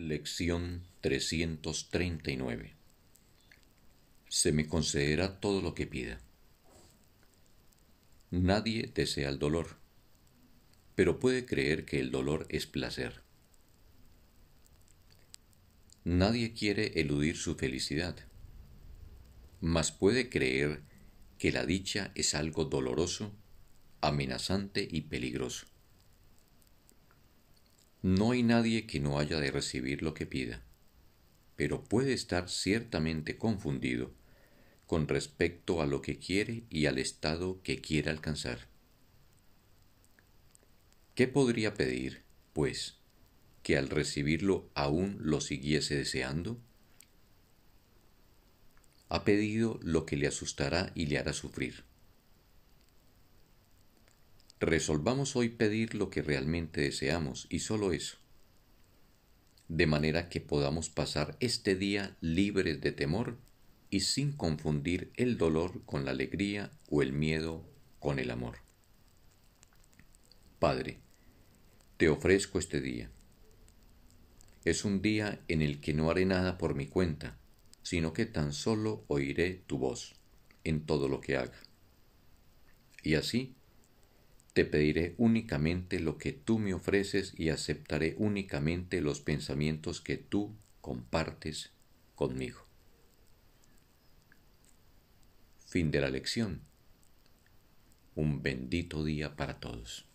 Lección 339 Se me concederá todo lo que pida. Nadie desea el dolor, pero puede creer que el dolor es placer. Nadie quiere eludir su felicidad, mas puede creer que la dicha es algo doloroso, amenazante y peligroso. No hay nadie que no haya de recibir lo que pida, pero puede estar ciertamente confundido con respecto a lo que quiere y al estado que quiere alcanzar. ¿Qué podría pedir, pues, que al recibirlo aún lo siguiese deseando? Ha pedido lo que le asustará y le hará sufrir. Resolvamos hoy pedir lo que realmente deseamos y solo eso, de manera que podamos pasar este día libres de temor y sin confundir el dolor con la alegría o el miedo con el amor. Padre, te ofrezco este día. Es un día en el que no haré nada por mi cuenta, sino que tan solo oiré tu voz en todo lo que haga. Y así, te pediré únicamente lo que tú me ofreces y aceptaré únicamente los pensamientos que tú compartes conmigo. Fin de la lección. Un bendito día para todos.